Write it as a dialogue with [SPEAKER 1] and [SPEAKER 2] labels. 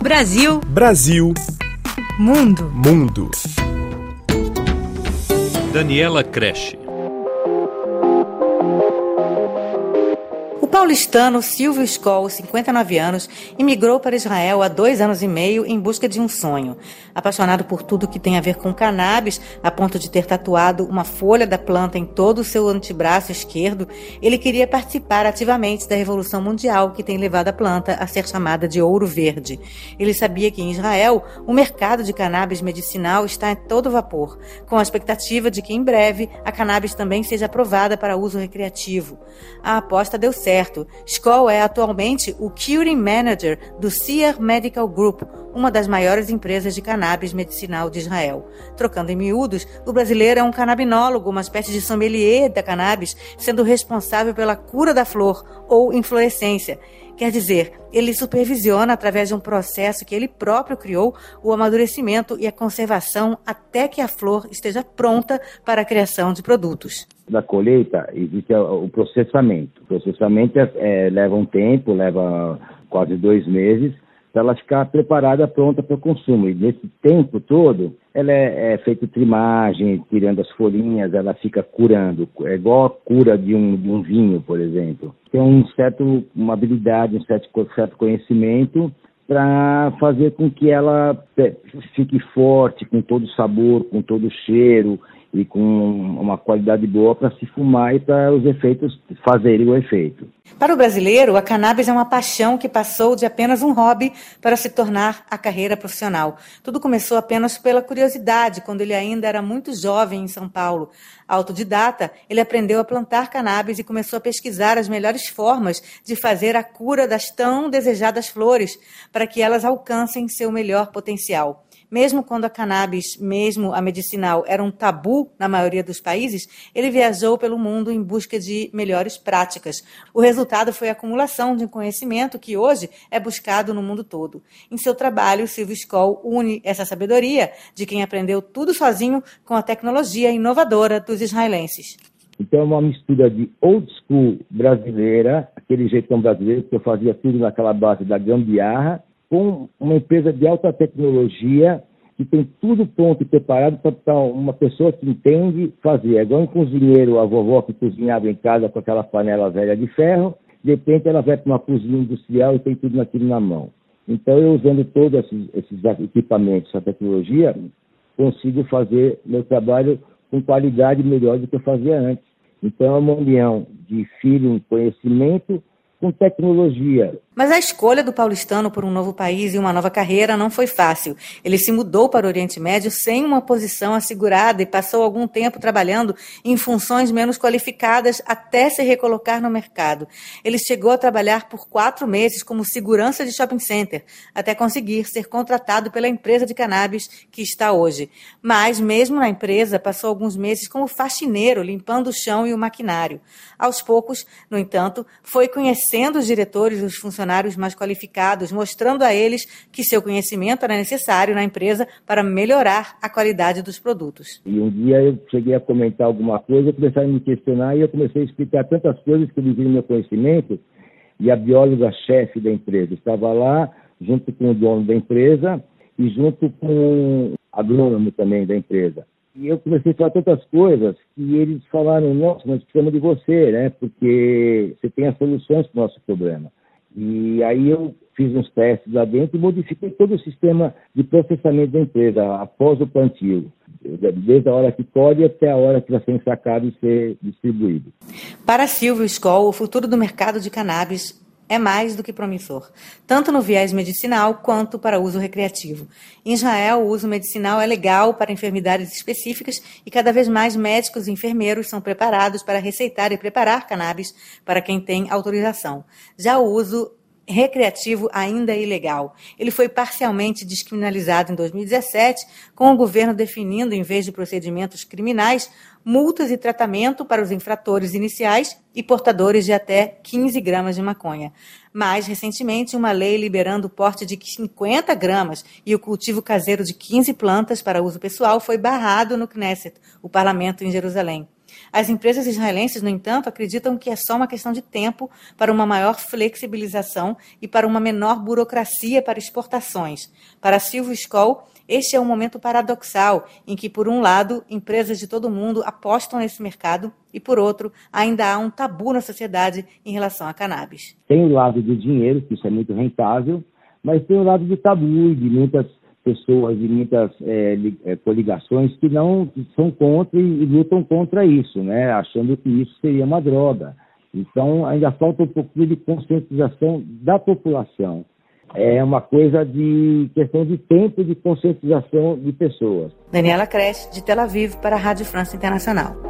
[SPEAKER 1] Brasil.
[SPEAKER 2] Brasil.
[SPEAKER 1] Mundo.
[SPEAKER 2] Mundo.
[SPEAKER 3] Daniela Creche.
[SPEAKER 4] Paulistano Silvio Skoll, 59 anos, imigrou para Israel há dois anos e meio em busca de um sonho. Apaixonado por tudo que tem a ver com cannabis, a ponto de ter tatuado uma folha da planta em todo o seu antebraço esquerdo, ele queria participar ativamente da revolução mundial que tem levado a planta a ser chamada de ouro verde. Ele sabia que em Israel o mercado de cannabis medicinal está em todo vapor, com a expectativa de que em breve a cannabis também seja aprovada para uso recreativo. A aposta deu certo certo. Skoll é atualmente o Curing Manager do Sear Medical Group, uma das maiores empresas de cannabis medicinal de Israel. Trocando em miúdos, o brasileiro é um canabinólogo, uma espécie de sommelier da cannabis, sendo responsável pela cura da flor ou inflorescência. Quer dizer, ele supervisiona, através de um processo que ele próprio criou, o amadurecimento e a conservação até que a flor esteja pronta para a criação de produtos.
[SPEAKER 5] Da colheita existe o processamento. O processamento é, é, leva um tempo, leva quase dois meses, para ela ficar preparada, pronta para o consumo. E nesse tempo todo, ela é, é feita trimagem, tirando as folhinhas, ela fica curando. É igual a cura de um, de um vinho, por exemplo. Tem um certo, uma habilidade, um certo, certo conhecimento para fazer com que ela é, fique forte, com todo o sabor, com todo o cheiro, e com uma qualidade boa para se fumar e para os efeitos fazerem o efeito.
[SPEAKER 4] Para o brasileiro, a cannabis é uma paixão que passou de apenas um hobby para se tornar a carreira profissional. Tudo começou apenas pela curiosidade, quando ele ainda era muito jovem em São Paulo. Autodidata, ele aprendeu a plantar cannabis e começou a pesquisar as melhores formas de fazer a cura das tão desejadas flores, para que elas alcancem seu melhor potencial. Mesmo quando a cannabis, mesmo a medicinal, era um tabu na maioria dos países, ele viajou pelo mundo em busca de melhores práticas. O resultado foi a acumulação de conhecimento que hoje é buscado no mundo todo. Em seu trabalho, Silvio Skoll une essa sabedoria de quem aprendeu tudo sozinho com a tecnologia inovadora dos israelenses.
[SPEAKER 5] Então é uma mistura de old school brasileira, aquele jeitão brasileiro que eu fazia tudo naquela base da gambiarra, com uma empresa de alta tecnologia que tem tudo pronto e preparado para uma pessoa que entende fazer. É igual um cozinheiro, a vovó que cozinhava em casa com aquela panela velha de ferro, de repente ela vai para uma cozinha industrial e tem tudo naquilo na mão. Então, eu usando todos esses, esses equipamentos, essa tecnologia, consigo fazer meu trabalho com qualidade melhor do que eu fazia antes. Então, é uma união de filho, conhecimento com tecnologia.
[SPEAKER 4] Mas a escolha do paulistano por um novo país e uma nova carreira não foi fácil. Ele se mudou para o Oriente Médio sem uma posição assegurada e passou algum tempo trabalhando em funções menos qualificadas até se recolocar no mercado. Ele chegou a trabalhar por quatro meses como segurança de shopping center, até conseguir ser contratado pela empresa de cannabis que está hoje. Mas, mesmo na empresa, passou alguns meses como faxineiro, limpando o chão e o maquinário. Aos poucos, no entanto, foi conhecendo os diretores e os funcionários funcionários mais qualificados, mostrando a eles que seu conhecimento era necessário na empresa para melhorar a qualidade dos produtos.
[SPEAKER 5] E um dia eu cheguei a comentar alguma coisa, começaram a me questionar e eu comecei a explicar tantas coisas que eles viram meu conhecimento e a bióloga-chefe da empresa estava lá, junto com o dono da empresa e junto com o agrônomo também da empresa. E eu comecei a falar tantas coisas que eles falaram, nossa, nós precisamos de você, né? Porque você tem as soluções para o nosso problema. E aí eu fiz uns testes lá dentro e modifiquei todo o sistema de processamento da empresa após o plantio, desde a hora que colhe até a hora que vai ser ensacado e ser distribuído.
[SPEAKER 4] Para Silvio Skoll, o futuro do mercado de cannabis é mais do que promissor, tanto no viés medicinal quanto para uso recreativo. Em Israel, o uso medicinal é legal para enfermidades específicas e cada vez mais médicos e enfermeiros são preparados para receitar e preparar cannabis para quem tem autorização. Já o uso recreativo ainda é ilegal. Ele foi parcialmente descriminalizado em 2017, com o governo definindo, em vez de procedimentos criminais, multas e tratamento para os infratores iniciais e portadores de até 15 gramas de maconha. Mais recentemente, uma lei liberando o porte de 50 gramas e o cultivo caseiro de 15 plantas para uso pessoal foi barrado no Knesset, o parlamento em Jerusalém. As empresas israelenses, no entanto, acreditam que é só uma questão de tempo para uma maior flexibilização e para uma menor burocracia para exportações. Para Silvio Skoll, este é um momento paradoxal em que, por um lado, empresas de todo mundo apostam nesse mercado e, por outro, ainda há um tabu na sociedade em relação a cannabis.
[SPEAKER 5] Tem o lado do dinheiro, que isso é muito rentável, mas tem o lado do tabu de muitas pessoas e muitas é, é, coligações que não são contra e, e, lutam contra isso, né? achando que isso seria uma droga. Então, ainda falta um pouquinho de conscientização da população é uma coisa de questão de tempo de conscientização de pessoas.
[SPEAKER 4] Daniela Cresce, de Tel Aviv, para a Rádio França Internacional.